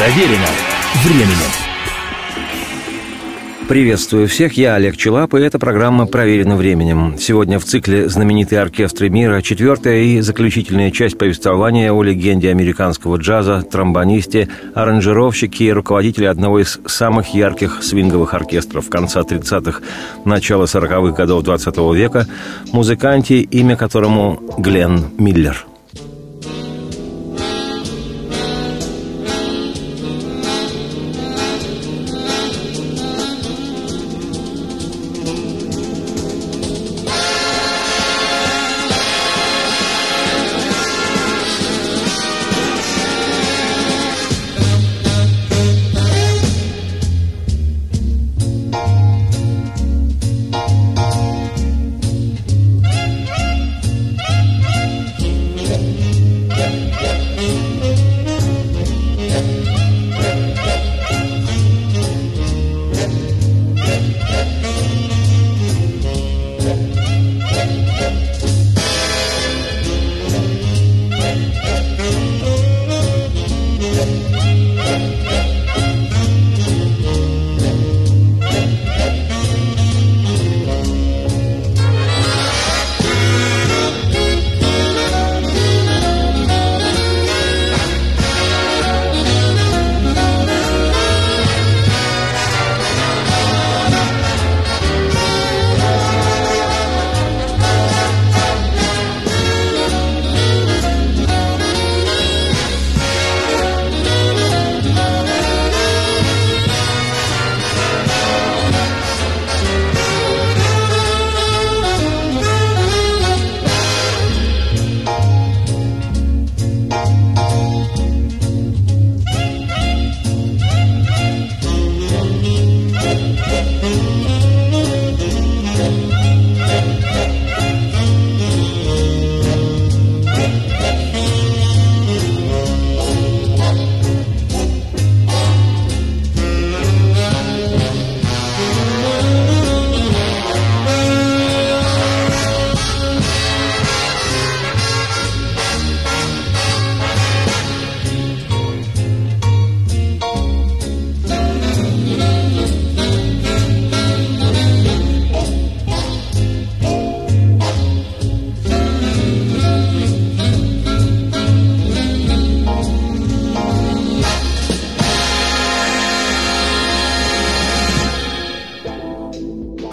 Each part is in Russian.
Проверено временем. Приветствую всех, я Олег Челап, и эта программа «Проверена временем». Сегодня в цикле «Знаменитые оркестры мира» четвертая и заключительная часть повествования о легенде американского джаза, тромбонисте, аранжировщике и руководителе одного из самых ярких свинговых оркестров конца 30-х, начала 40-х годов 20 века, музыканте, имя которому Глен Миллер –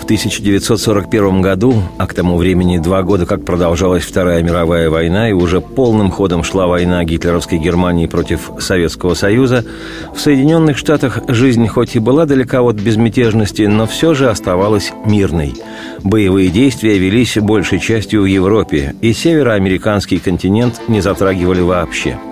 1941 году, а к тому времени два года как продолжалась Вторая мировая война и уже полным ходом шла война гитлеровской Германии против Советского Союза, в Соединенных Штатах жизнь хоть и была далека от безмятежности, но все же оставалась мирной. Боевые действия велись большей частью в Европе, и североамериканский континент не затрагивали вообще –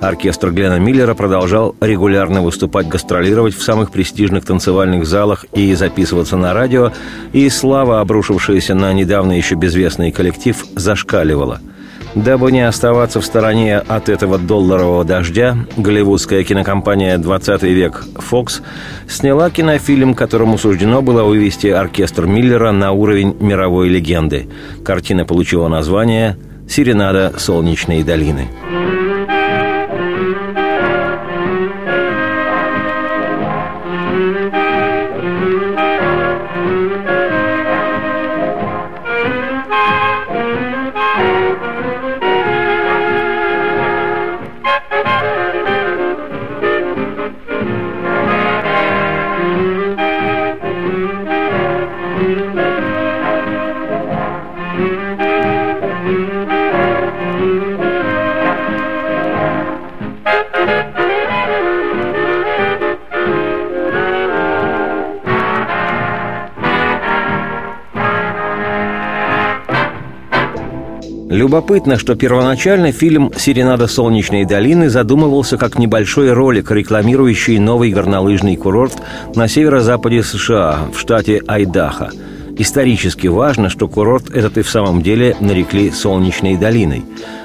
Оркестр Глена Миллера продолжал регулярно выступать, гастролировать в самых престижных танцевальных залах и записываться на радио, и слава, обрушившаяся на недавно еще безвестный коллектив, зашкаливала. Дабы не оставаться в стороне от этого долларового дождя, голливудская кинокомпания «20 век» Fox сняла кинофильм, которому суждено было вывести оркестр Миллера на уровень мировой легенды. Картина получила название «Серенада солнечной долины». Любопытно, что первоначально фильм «Серенада солнечной долины» задумывался как небольшой ролик, рекламирующий новый горнолыжный курорт на северо-западе США, в штате Айдахо. Исторически важно, что курорт этот и в самом деле нарекли «Солнечной долиной».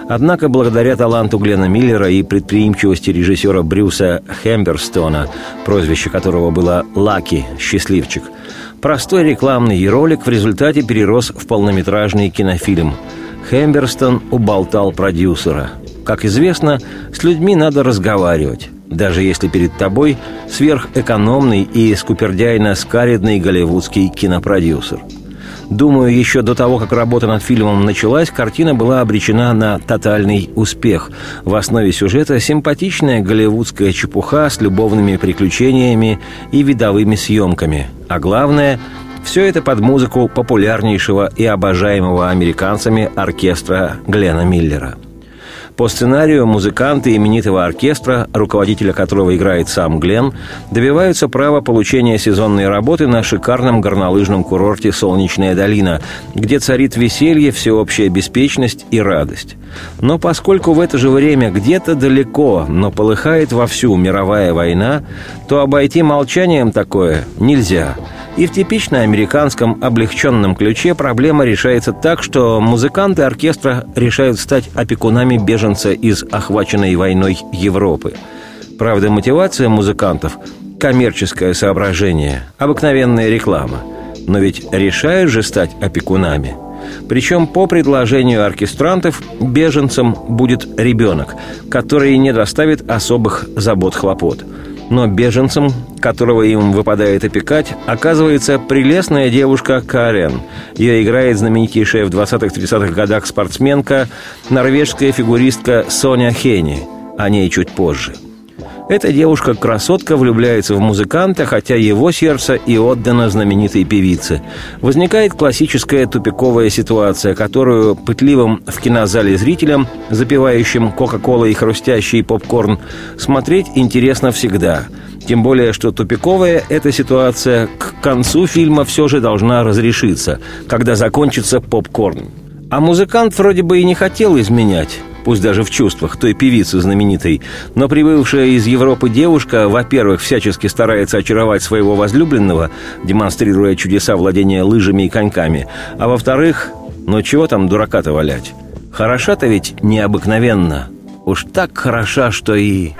Однако, благодаря таланту Глена Миллера и предприимчивости режиссера Брюса Хемберстона, прозвище которого было «Лаки» – «Счастливчик», простой рекламный ролик в результате перерос в полнометражный кинофильм – Хэмберстон уболтал продюсера. Как известно, с людьми надо разговаривать. даже если перед тобой сверхэкономный и скупердяйно-скаридный голливудский кинопродюсер – Думаю, еще до того, как работа над фильмом началась, картина была обречена на тотальный успех. В основе сюжета симпатичная голливудская чепуха с любовными приключениями и видовыми съемками. А главное – все это под музыку популярнейшего и обожаемого американцами оркестра Глена Миллера – по сценарию музыканты именитого оркестра, руководителя которого играет сам Глен, добиваются права получения сезонной работы на шикарном горнолыжном курорте «Солнечная долина», где царит веселье, всеобщая беспечность и радость. Но поскольку в это же время где-то далеко, но полыхает вовсю мировая война, то обойти молчанием такое нельзя – и в типично американском облегченном ключе проблема решается так, что музыканты оркестра решают стать опекунами беженца из охваченной войной Европы. Правда, мотивация музыкантов – коммерческое соображение, обыкновенная реклама. Но ведь решают же стать опекунами – причем по предложению оркестрантов беженцам будет ребенок, который не доставит особых забот-хлопот – но беженцем, которого им выпадает опекать, оказывается прелестная девушка Карен. Ее играет знаменитейшая в 20-30-х годах спортсменка, норвежская фигуристка Соня Хени. О ней чуть позже – эта девушка-красотка влюбляется в музыканта, хотя его сердце и отдано знаменитой певице. Возникает классическая тупиковая ситуация, которую пытливым в кинозале зрителям, запивающим Кока-Кола и хрустящий попкорн, смотреть интересно всегда. Тем более, что тупиковая эта ситуация к концу фильма все же должна разрешиться, когда закончится попкорн. А музыкант вроде бы и не хотел изменять пусть даже в чувствах, той певицы знаменитой. Но прибывшая из Европы девушка, во-первых, всячески старается очаровать своего возлюбленного, демонстрируя чудеса владения лыжами и коньками, а во-вторых, ну чего там дурака-то валять? Хороша-то ведь необыкновенно. Уж так хороша, что и...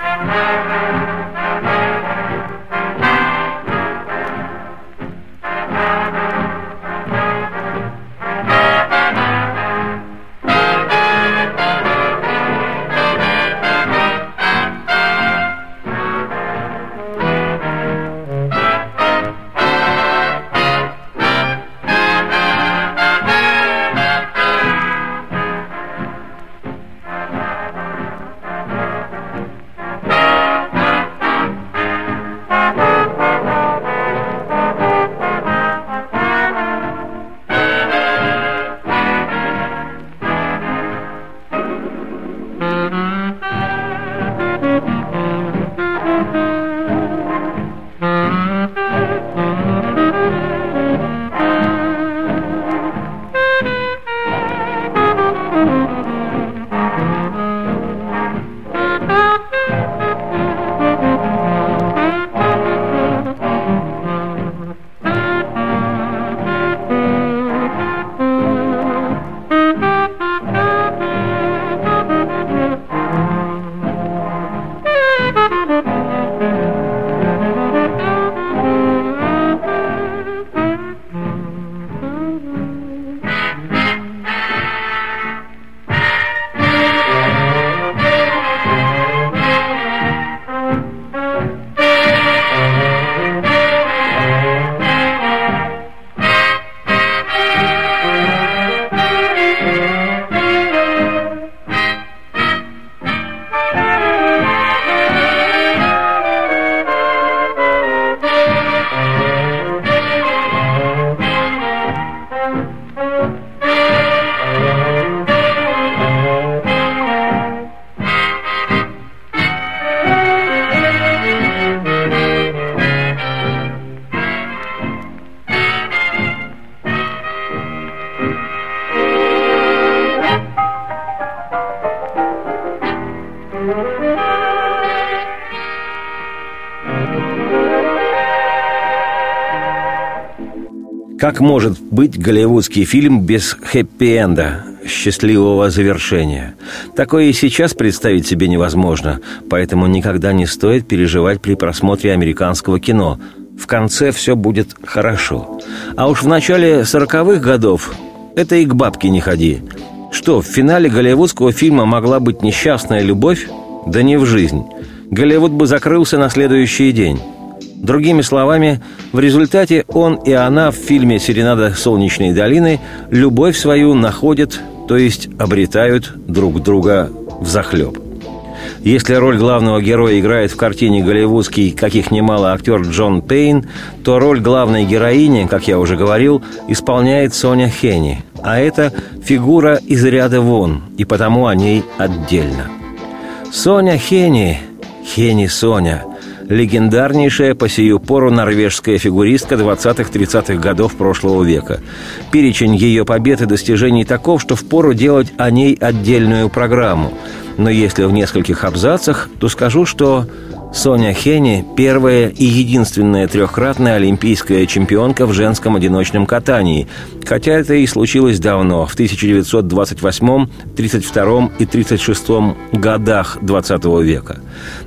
Как может быть голливудский фильм без хэппи-энда, счастливого завершения? Такое и сейчас представить себе невозможно, поэтому никогда не стоит переживать при просмотре американского кино. В конце все будет хорошо. А уж в начале сороковых годов это и к бабке не ходи. Что, в финале голливудского фильма могла быть несчастная любовь? Да не в жизнь. Голливуд бы закрылся на следующий день. Другими словами, в результате он и она в фильме «Серенада солнечной долины» любовь свою находят, то есть обретают друг друга в захлеб. Если роль главного героя играет в картине голливудский, каких немало актер Джон Пейн, то роль главной героини, как я уже говорил, исполняет Соня Хенни. А это фигура из ряда вон, и потому о ней отдельно. Соня Хенни, Хенни Соня – легендарнейшая по сию пору норвежская фигуристка 20-30-х годов прошлого века. Перечень ее побед и достижений таков, что впору делать о ней отдельную программу. Но если в нескольких абзацах, то скажу, что Соня Хенни – первая и единственная трехкратная олимпийская чемпионка в женском одиночном катании, хотя это и случилось давно, в 1928, 32 и 36 годах 20 века.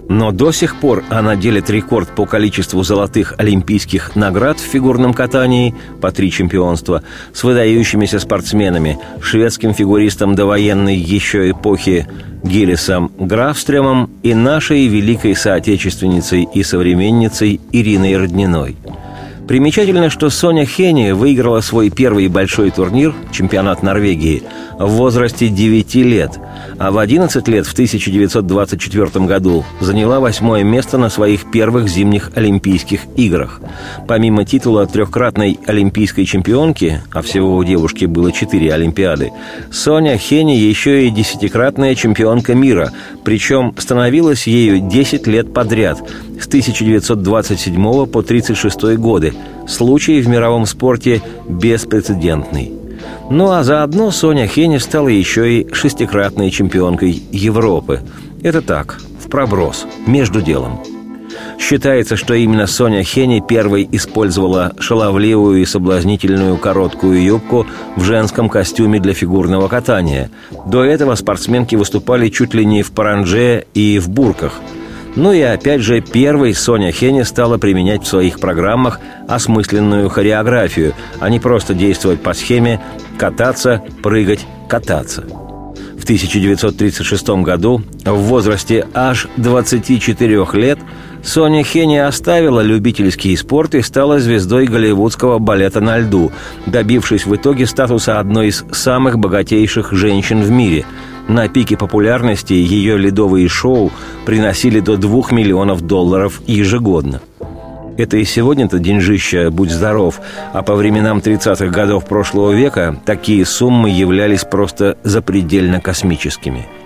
Но до сих пор она делит рекорд по количеству золотых олимпийских наград в фигурном катании по три чемпионства с выдающимися спортсменами, шведским фигуристом довоенной еще эпохи Гиллисом Графстремом и нашей великой соотечественницей и современницей Ириной Родниной – Примечательно, что Соня Хенни выиграла свой первый большой турнир, чемпионат Норвегии, в возрасте 9 лет, а в 11 лет в 1924 году заняла восьмое место на своих первых зимних Олимпийских играх. Помимо титула трехкратной олимпийской чемпионки, а всего у девушки было четыре Олимпиады, Соня Хенни еще и десятикратная чемпионка мира, причем становилась ею 10 лет подряд, с 1927 по 1936 годы, случай в мировом спорте беспрецедентный. Ну а заодно Соня Хенни стала еще и шестикратной чемпионкой Европы. Это так, в проброс, между делом. Считается, что именно Соня Хенни первой использовала шаловливую и соблазнительную короткую юбку в женском костюме для фигурного катания. До этого спортсменки выступали чуть ли не в паранже и в бурках – ну и опять же, первой Соня Хенни стала применять в своих программах осмысленную хореографию, а не просто действовать по схеме «кататься, прыгать, кататься». В 1936 году, в возрасте аж 24 лет, Соня Хенни оставила любительский спорт и стала звездой голливудского балета на льду, добившись в итоге статуса одной из самых богатейших женщин в мире – на пике популярности ее ледовые шоу приносили до 2 миллионов долларов ежегодно. Это и сегодня-то деньжища, будь здоров, а по временам 30-х годов прошлого века такие суммы являлись просто запредельно космическими –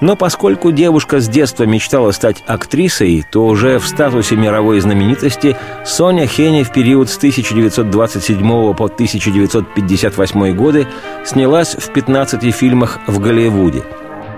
но поскольку девушка с детства мечтала стать актрисой, то уже в статусе мировой знаменитости Соня Хенни в период с 1927 по 1958 годы снялась в 15 фильмах в Голливуде.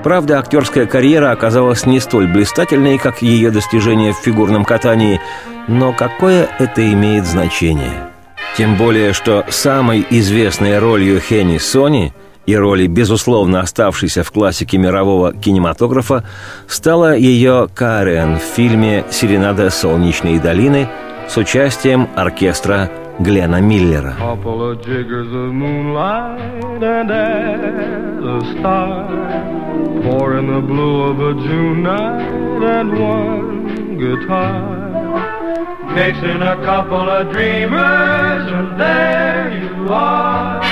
Правда, актерская карьера оказалась не столь блистательной, как ее достижения в фигурном катании, но какое это имеет значение? Тем более, что самой известной ролью Хенни Сони – и роли, безусловно оставшейся в классике мирового кинематографа, стала ее Карен в фильме «Серенада солнечной долины» с участием оркестра Глена Миллера. Mixing a couple of dreamers, and there you are.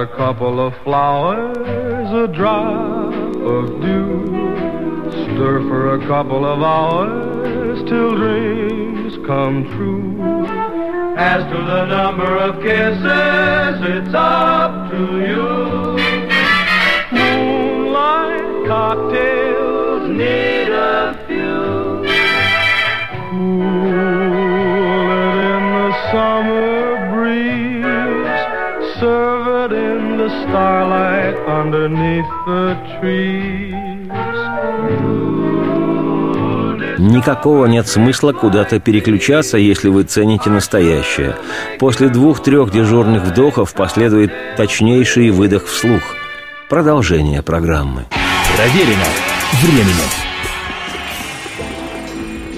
A couple of flowers, a drop of dew. Stir for a couple of hours till dreams come true. As to the number of kisses, it's up to you. Moonlight cocktails need a starlight underneath the trees. Никакого нет смысла куда-то переключаться, если вы цените настоящее. После двух-трех дежурных вдохов последует точнейший выдох вслух. Продолжение программы. Проверено временем.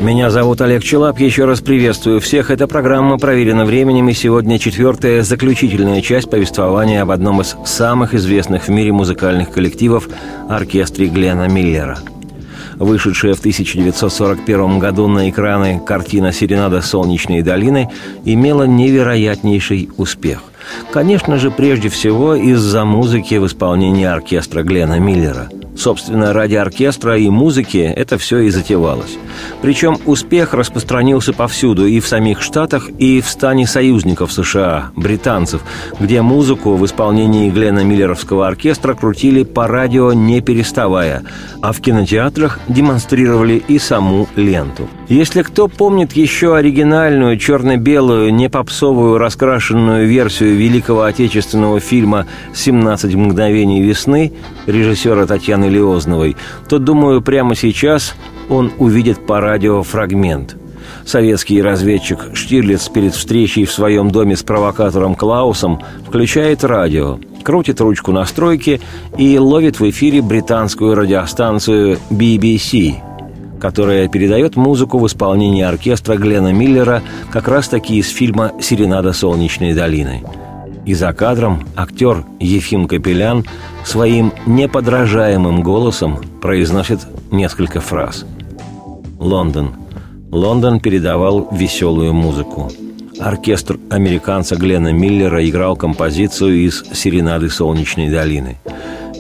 Меня зовут Олег Челап. Еще раз приветствую всех. Эта программа проверена временем, и сегодня четвертая, заключительная часть повествования об одном из самых известных в мире музыкальных коллективов – оркестре Глена Миллера. Вышедшая в 1941 году на экраны картина «Серенада солнечной долины» имела невероятнейший успех. Конечно же, прежде всего из-за музыки в исполнении оркестра Глена Миллера – Собственно, ради оркестра и музыки это все и затевалось. Причем успех распространился повсюду, и в самих Штатах, и в стане союзников США, британцев, где музыку в исполнении Глена Миллеровского оркестра крутили по радио не переставая, а в кинотеатрах демонстрировали и саму ленту. Если кто помнит еще оригинальную черно-белую, не попсовую раскрашенную версию великого отечественного фильма «17 мгновений весны» режиссера Татьяны Леозновой, то, думаю, прямо сейчас он увидит по радио фрагмент. Советский разведчик Штирлиц перед встречей в своем доме с провокатором Клаусом включает радио, крутит ручку настройки и ловит в эфире британскую радиостанцию BBC, которая передает музыку в исполнении оркестра Глена Миллера как раз-таки из фильма «Серенада солнечной долины». И за кадром актер Ефим Капелян своим неподражаемым голосом произносит несколько фраз. Лондон. Лондон передавал веселую музыку. Оркестр американца Глена Миллера играл композицию из «Серенады солнечной долины».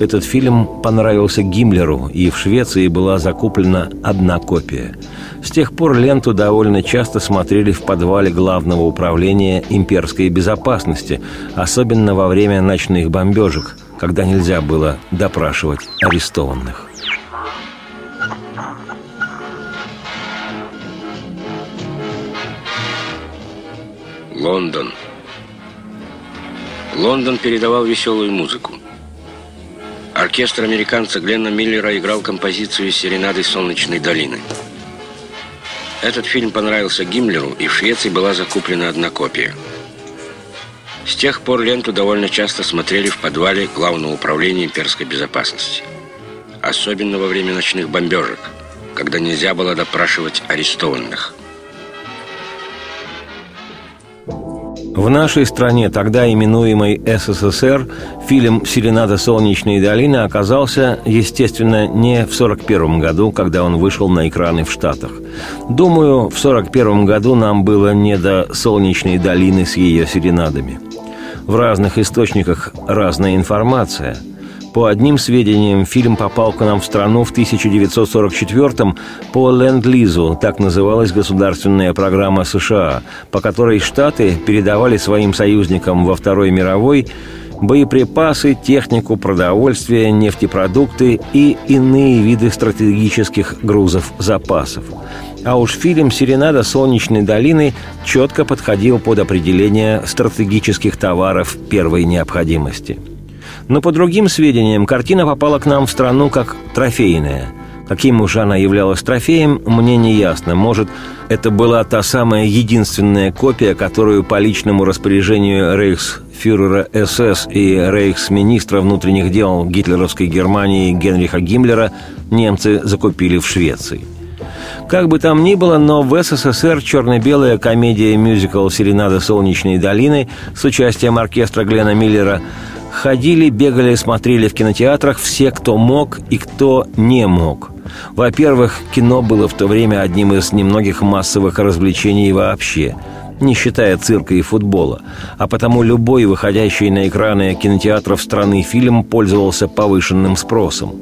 Этот фильм понравился Гиммлеру, и в Швеции была закуплена одна копия. С тех пор ленту довольно часто смотрели в подвале Главного управления имперской безопасности, особенно во время ночных бомбежек, когда нельзя было допрашивать арестованных. Лондон. Лондон передавал веселую музыку. Оркестр американца Гленна Миллера играл композицию «Серенады солнечной долины». Этот фильм понравился Гиммлеру, и в Швеции была закуплена одна копия. С тех пор ленту довольно часто смотрели в подвале Главного управления имперской безопасности. Особенно во время ночных бомбежек, когда нельзя было допрашивать арестованных – В нашей стране, тогда именуемой СССР, фильм «Серенада солнечной долины» оказался, естественно, не в 1941 году, когда он вышел на экраны в Штатах. Думаю, в 1941 году нам было не до «Солнечной долины» с ее серенадами. В разных источниках разная информация – по одним сведениям, фильм попал к нам в страну в 1944-м по Ленд-Лизу, так называлась государственная программа США, по которой Штаты передавали своим союзникам во Второй мировой боеприпасы, технику, продовольствие, нефтепродукты и иные виды стратегических грузов запасов. А уж фильм «Серенада солнечной долины» четко подходил под определение стратегических товаров первой необходимости – но по другим сведениям, картина попала к нам в страну как трофейная. Каким уж она являлась трофеем, мне не ясно. Может, это была та самая единственная копия, которую по личному распоряжению рейхсфюрера СС и рейхсминистра внутренних дел гитлеровской Германии Генриха Гиммлера немцы закупили в Швеции. Как бы там ни было, но в СССР черно-белая комедия-мюзикл «Серенада солнечной долины» с участием оркестра Глена Миллера – Ходили, бегали, смотрели в кинотеатрах все, кто мог и кто не мог. Во-первых, кино было в то время одним из немногих массовых развлечений вообще, не считая цирка и футбола, а потому любой выходящий на экраны кинотеатров страны фильм пользовался повышенным спросом.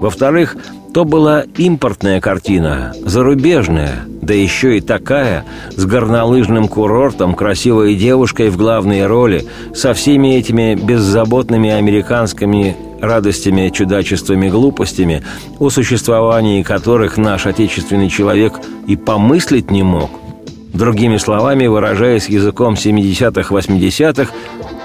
Во-вторых, то была импортная картина, зарубежная, да еще и такая, с горнолыжным курортом, красивой девушкой в главной роли, со всеми этими беззаботными американскими радостями, чудачествами, глупостями, о существовании которых наш отечественный человек и помыслить не мог. Другими словами, выражаясь языком 70-х, 80-х,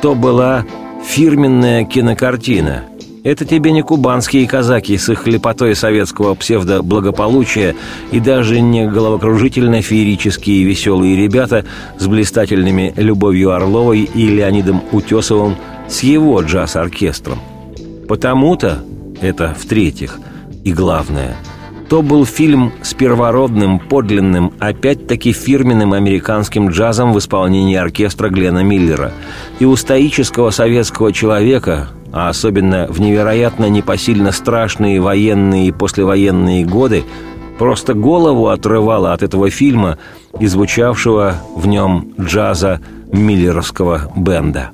то была фирменная кинокартина – это тебе не кубанские казаки с их лепотой советского псевдоблагополучия и даже не головокружительно-феерические веселые ребята с блистательными Любовью Орловой и Леонидом Утесовым с его джаз-оркестром. Потому-то, это в-третьих, и главное, То был фильм с первородным, подлинным, опять-таки фирменным американским джазом в исполнении оркестра Глена Миллера. И у стоического советского человека, а особенно в невероятно непосильно страшные военные и послевоенные годы, просто голову отрывало от этого фильма и звучавшего в нем джаза миллеровского бенда.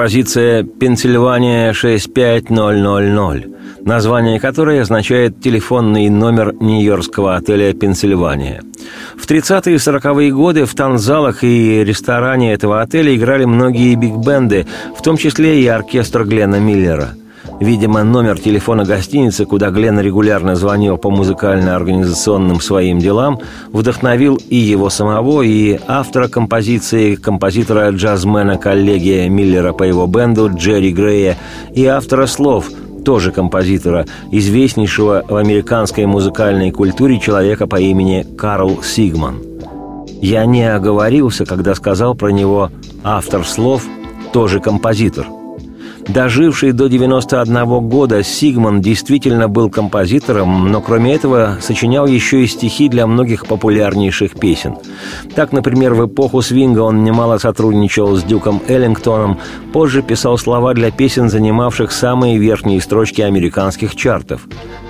Композиция «Пенсильвания 65000», название которой означает телефонный номер нью-йоркского отеля «Пенсильвания». В 30-е и 40-е годы в танзалах и ресторане этого отеля играли многие биг-бенды, в том числе и оркестр Глена Миллера – Видимо, номер телефона гостиницы, куда Глен регулярно звонил по музыкально-организационным своим делам, вдохновил и его самого, и автора композиции, композитора джазмена коллеги Миллера по его бенду Джерри Грея, и автора слов, тоже композитора, известнейшего в американской музыкальной культуре человека по имени Карл Сигман. Я не оговорился, когда сказал про него автор слов, тоже композитор – Доживший до 91 года, Сигман действительно был композитором, но кроме этого сочинял еще и стихи для многих популярнейших песен. Так, например, в эпоху свинга он немало сотрудничал с Дюком Эллингтоном, позже писал слова для песен, занимавших самые верхние строчки американских чартов.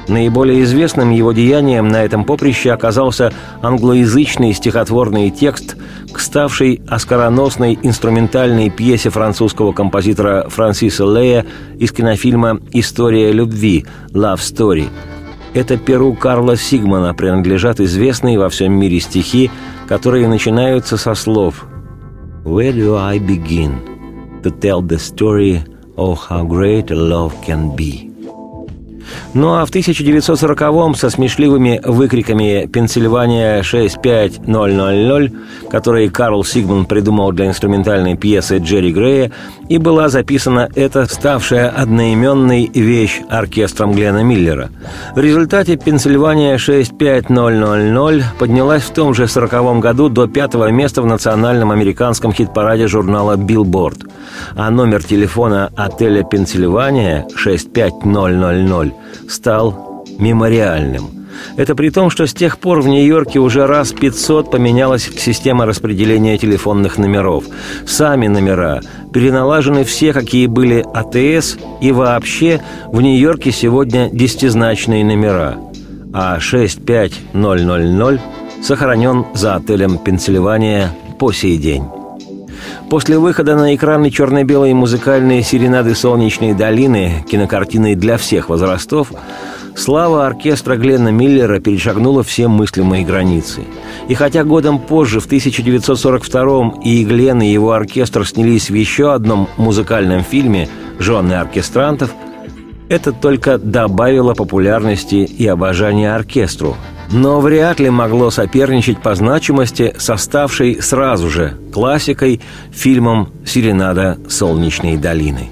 Наиболее известным его деянием на этом поприще оказался англоязычный стихотворный текст к ставшей оскароносной инструментальной пьесе французского композитора Франсиса Лея из кинофильма «История любви» «Love Story». Это перу Карла Сигмана принадлежат известные во всем мире стихи, которые начинаются со слов «Where do I begin to tell the story of how great love can be?» Ну а в 1940-м со смешливыми выкриками «Пенсильвания 65000», которые Карл Сигман придумал для инструментальной пьесы Джерри Грея, и была записана эта ставшая одноименной вещь оркестром Глена Миллера. В результате «Пенсильвания 65000» поднялась в том же 40 году до пятого места в национальном американском хит-параде журнала «Билборд», а номер телефона отеля «Пенсильвания» 65000 стал мемориальным. Это при том, что с тех пор в Нью-Йорке уже раз 500 поменялась система распределения телефонных номеров. Сами номера переналажены все, какие были АТС, и вообще в Нью-Йорке сегодня десятизначные номера. А 65000 сохранен за отелем «Пенсильвания» по сей день. После выхода на экраны черно-белой музыкальные серенады «Солнечной долины», кинокартины для всех возрастов, слава оркестра Гленна Миллера перешагнула все мыслимые границы. И хотя годом позже, в 1942-м, и Гленн, и его оркестр снялись в еще одном музыкальном фильме «Жены оркестрантов», это только добавило популярности и обожания оркестру, но вряд ли могло соперничать по значимости с оставшей сразу же классикой фильмом «Серенада солнечной долины».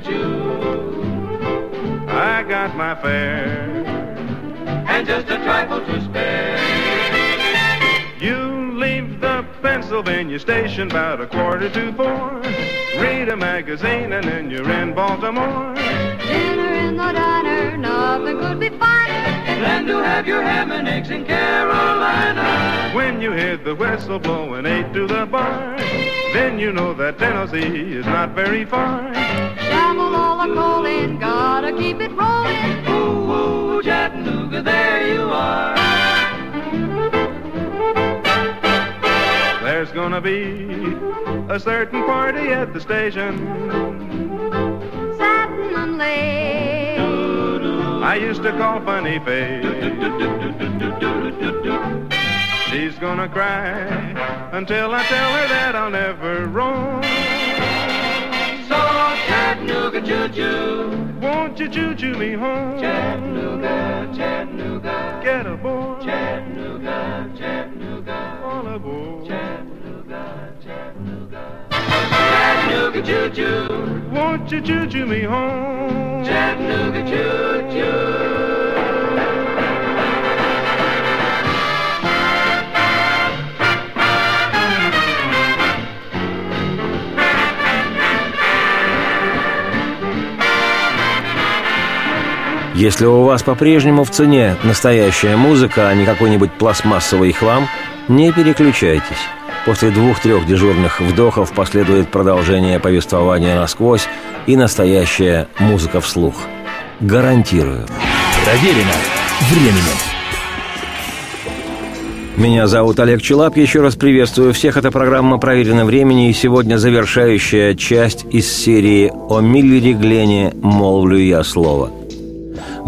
Choo-Choo? I got my fare. And just a trifle to spare. You leave the Pennsylvania station about a quarter to four. Read a magazine and then you're in Baltimore. Dinner in the diner, nothing could be finer than to have your ham and eggs in Carolina. When you hear the whistle blowing eight to the bar, then you know that Tennessee is not very far. All coal in, gotta keep it rolling. Ooh, ooh, Chattanooga, there you are. There's gonna be a certain party at the station. Satin and lace. I used to call Funny Face. She's gonna cry until I tell her that I'll never roam. Chattanooga choo-choo, won't you choo-choo me home? Chattanooga, Chattanooga, get aboard. Chattanooga, Chattanooga, all aboard. Chattanooga, Chattanooga. Chattanooga choo-choo, won't you choo-choo me home? Chattanooga choo-choo. Если у вас по-прежнему в цене настоящая музыка, а не какой-нибудь пластмассовый хлам, не переключайтесь. После двух-трех дежурных вдохов последует продолжение повествования насквозь и настоящая музыка вслух. Гарантирую. Проверено временем. Меня зовут Олег Челап. Еще раз приветствую всех. Это программа «Проверено времени» и сегодня завершающая часть из серии «О Миллере Глене молвлю я слово».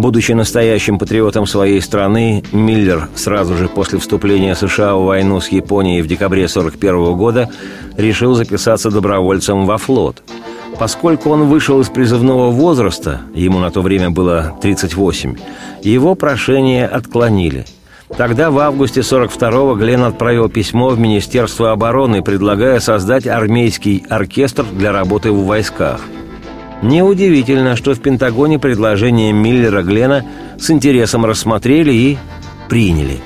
Будучи настоящим патриотом своей страны, Миллер сразу же после вступления США в войну с Японией в декабре 1941 года решил записаться добровольцем во флот. Поскольку он вышел из призывного возраста, ему на то время было 38, его прошение отклонили – Тогда, в августе 42-го, Глен отправил письмо в Министерство обороны, предлагая создать армейский оркестр для работы в войсках. Неудивительно, что в Пентагоне предложение Миллера Глена с интересом рассмотрели и приняли.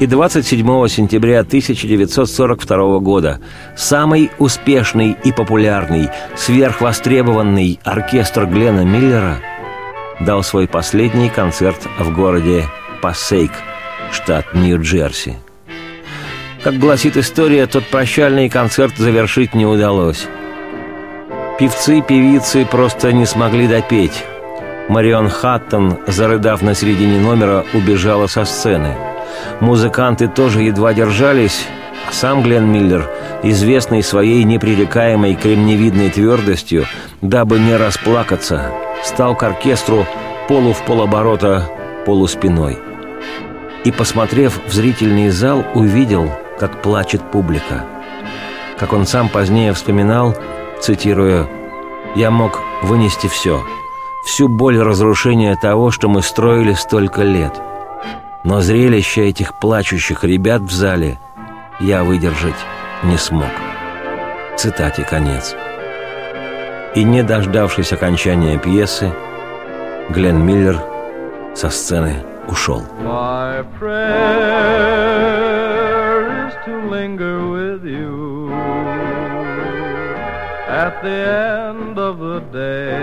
И 27 сентября 1942 года самый успешный и популярный, сверхвостребованный оркестр Глена Миллера дал свой последний концерт в городе Пассейк – штат Нью-Джерси. Как гласит история, тот прощальный концерт завершить не удалось. Певцы и певицы просто не смогли допеть. Марион Хаттон, зарыдав на середине номера, убежала со сцены. Музыканты тоже едва держались, а сам Глен Миллер, известный своей непререкаемой кремневидной твердостью, дабы не расплакаться, стал к оркестру полу в полоборота, полуспиной и, посмотрев в зрительный зал, увидел, как плачет публика. Как он сам позднее вспоминал, цитируя, «Я мог вынести все, всю боль разрушения того, что мы строили столько лет. Но зрелище этих плачущих ребят в зале я выдержать не смог». Цитате конец. И не дождавшись окончания пьесы, Глен Миллер со сцены ушел. My prayer is to linger with you at the end of the day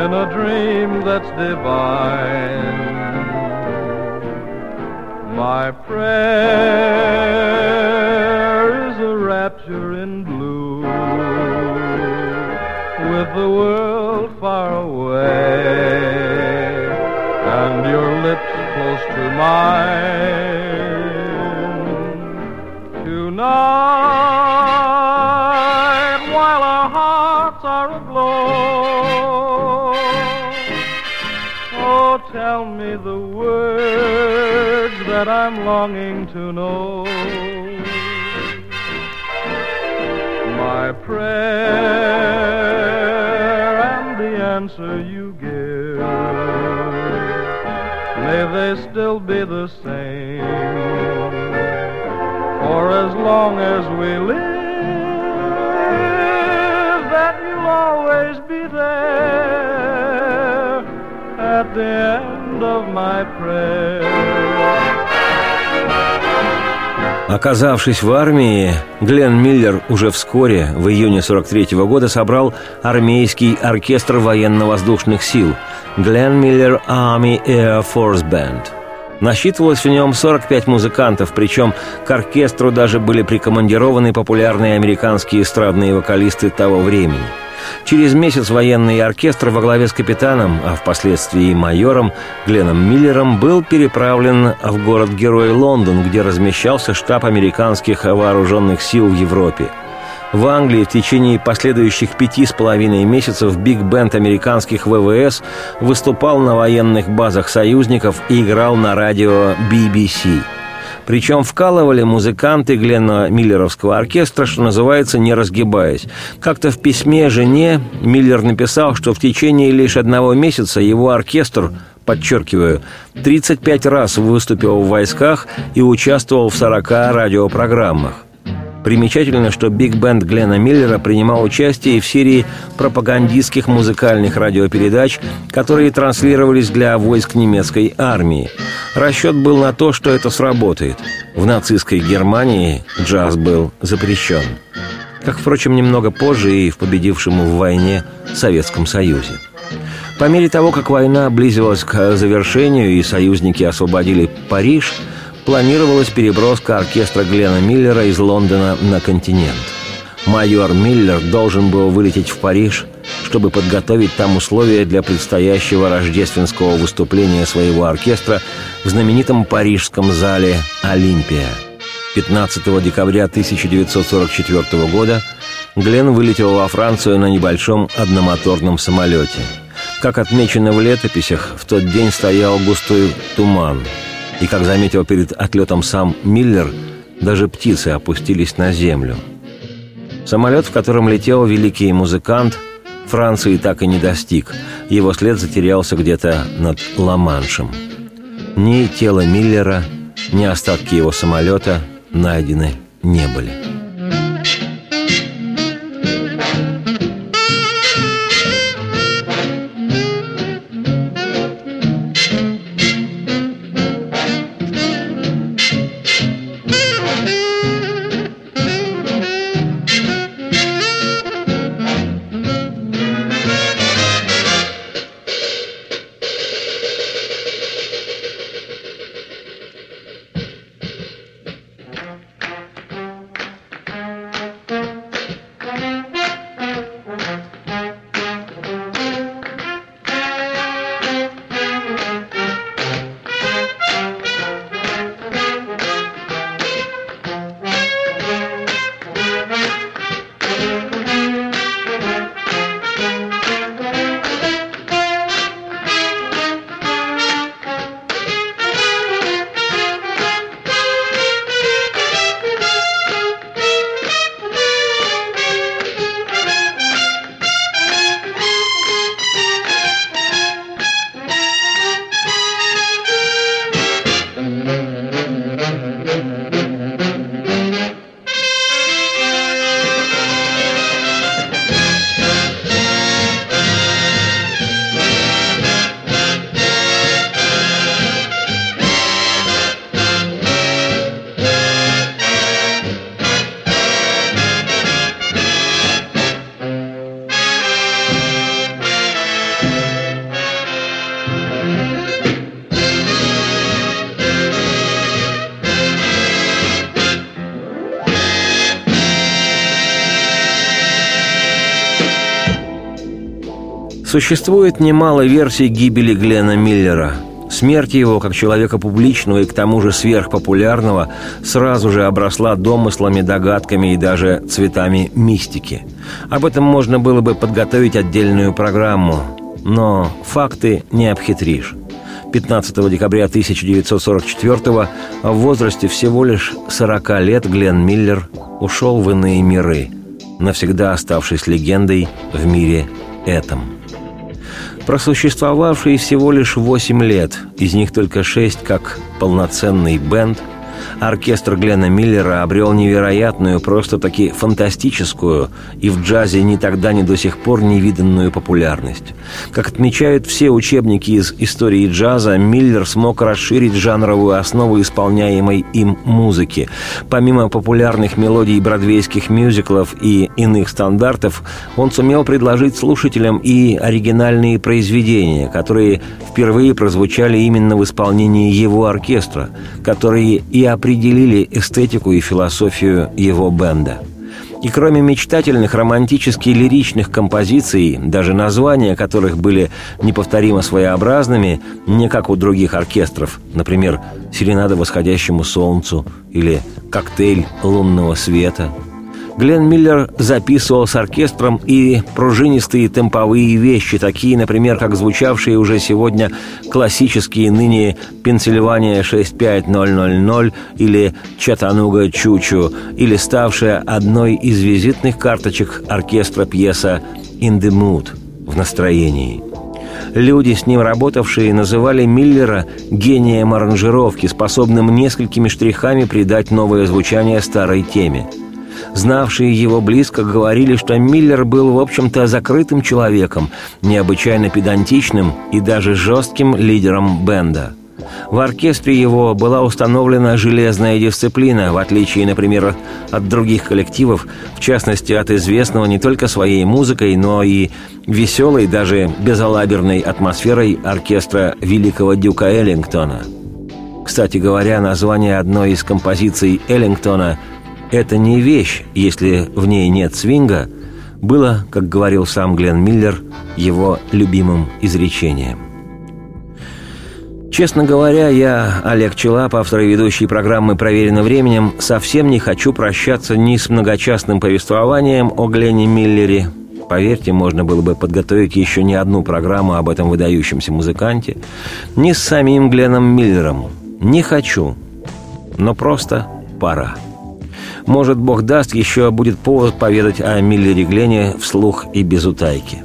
in a dream that's divine. My prayer is a rapture in blue with the world far away and your lips close to mine that I'm longing to know. My prayer and the answer you give, may they still be the same. For as long as we live, that you'll always be there at the Оказавшись в армии, Глен Миллер уже вскоре, в июне 43 -го года, собрал армейский оркестр военно-воздушных сил Глен Миллер Army Air Force Band. Насчитывалось в нем 45 музыкантов, причем к оркестру даже были прикомандированы популярные американские эстрадные вокалисты того времени – Через месяц военный оркестр во главе с капитаном, а впоследствии и майором Гленном Миллером был переправлен в город-герой Лондон, где размещался штаб американских вооруженных сил в Европе. В Англии в течение последующих пяти с половиной месяцев биг-бенд американских ВВС выступал на военных базах союзников и играл на радио BBC – причем вкалывали музыканты Глена Миллеровского оркестра, что называется, не разгибаясь. Как-то в письме жене Миллер написал, что в течение лишь одного месяца его оркестр подчеркиваю, 35 раз выступил в войсках и участвовал в 40 радиопрограммах. Примечательно, что биг-бенд Глена Миллера принимал участие в серии пропагандистских музыкальных радиопередач, которые транслировались для войск немецкой армии. Расчет был на то, что это сработает. В нацистской Германии джаз был запрещен. Как, впрочем, немного позже и в победившем в войне Советском Союзе. По мере того, как война близилась к завершению и союзники освободили Париж – планировалась переброска оркестра Глена Миллера из Лондона на континент. Майор Миллер должен был вылететь в Париж чтобы подготовить там условия для предстоящего рождественского выступления своего оркестра в знаменитом парижском зале «Олимпия». 15 декабря 1944 года Глен вылетел во Францию на небольшом одномоторном самолете. Как отмечено в летописях, в тот день стоял густой туман. И, как заметил перед отлетом сам Миллер, даже птицы опустились на землю. Самолет, в котором летел великий музыкант, Франции так и не достиг. Его след затерялся где-то над Ла-Маншем. Ни тело Миллера, ни остатки его самолета найдены не были. Существует немало версий гибели Глена Миллера. Смерть его, как человека публичного и к тому же сверхпопулярного, сразу же обросла домыслами, догадками и даже цветами мистики. Об этом можно было бы подготовить отдельную программу, но факты не обхитришь. 15 декабря 1944 в возрасте всего лишь 40 лет Глен Миллер ушел в иные миры, навсегда оставшись легендой в мире этом просуществовавший всего лишь 8 лет, из них только 6 как полноценный бенд – оркестр Глена Миллера обрел невероятную, просто-таки фантастическую и в джазе ни тогда, ни до сих пор невиданную популярность. Как отмечают все учебники из истории джаза, Миллер смог расширить жанровую основу исполняемой им музыки. Помимо популярных мелодий бродвейских мюзиклов и иных стандартов, он сумел предложить слушателям и оригинальные произведения, которые впервые прозвучали именно в исполнении его оркестра, которые и определили эстетику и философию его бенда. И кроме мечтательных, романтически лиричных композиций, даже названия которых были неповторимо своеобразными, не как у других оркестров, например, «Серенада восходящему солнцу» или «Коктейль лунного света», Глен Миллер записывал с оркестром и пружинистые темповые вещи, такие, например, как звучавшие уже сегодня классические ныне «Пенсильвания 65000» или «Чатануга Чучу», или ставшая одной из визитных карточек оркестра пьеса «In the Mood» в настроении. Люди, с ним работавшие, называли Миллера гением аранжировки, способным несколькими штрихами придать новое звучание старой теме – Знавшие его близко говорили, что Миллер был, в общем-то, закрытым человеком, необычайно педантичным и даже жестким лидером бенда. В оркестре его была установлена железная дисциплина, в отличие, например, от других коллективов, в частности, от известного не только своей музыкой, но и веселой, даже безалаберной атмосферой оркестра великого дюка Эллингтона. Кстати говоря, название одной из композиций Эллингтона – это не вещь, если в ней нет свинга, было, как говорил сам Глен Миллер, его любимым изречением. Честно говоря, я, Олег Челап, автор и ведущий программы «Проверено временем», совсем не хочу прощаться ни с многочастным повествованием о Глене Миллере. Поверьте, можно было бы подготовить еще не одну программу об этом выдающемся музыканте, ни с самим Гленом Миллером. Не хочу, но просто пора. Может, Бог даст, еще будет повод поведать о Миллере Глене вслух и без утайки.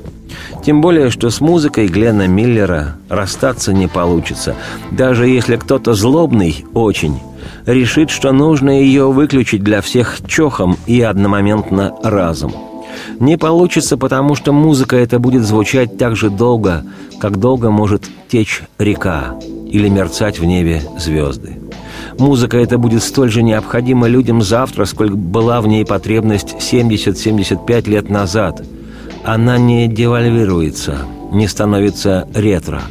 Тем более, что с музыкой Глена Миллера расстаться не получится, даже если кто-то злобный очень решит, что нужно ее выключить для всех чохом и одномоментно разом. Не получится, потому что музыка эта будет звучать так же долго, как долго может течь река или мерцать в небе звезды. Музыка эта будет столь же необходима людям завтра, сколько была в ней потребность 70-75 лет назад – она не девальвируется, не становится ретро.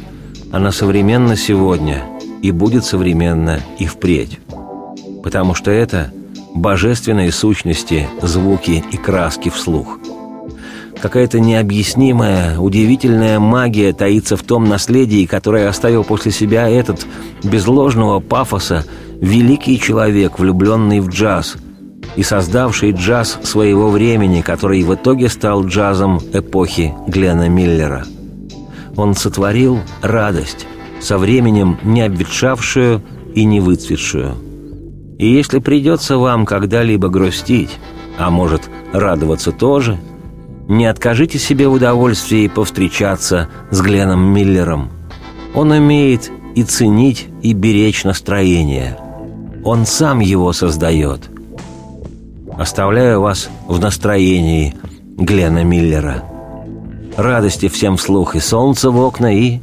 Она современна сегодня и будет современна и впредь. Потому что это божественные сущности, звуки и краски вслух. Какая-то необъяснимая, удивительная магия таится в том наследии, которое оставил после себя этот, без ложного пафоса, великий человек, влюбленный в джаз – и создавший джаз своего времени, который в итоге стал джазом эпохи Глена Миллера. Он сотворил радость, со временем не обветшавшую и не выцветшую. И если придется вам когда-либо грустить, а может радоваться тоже, не откажите себе в удовольствии повстречаться с Гленом Миллером. Он умеет и ценить, и беречь настроение. Он сам его создает – Оставляю вас в настроении Глена Миллера. Радости всем вслух и солнца в окна, и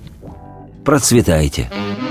процветайте!» Проверено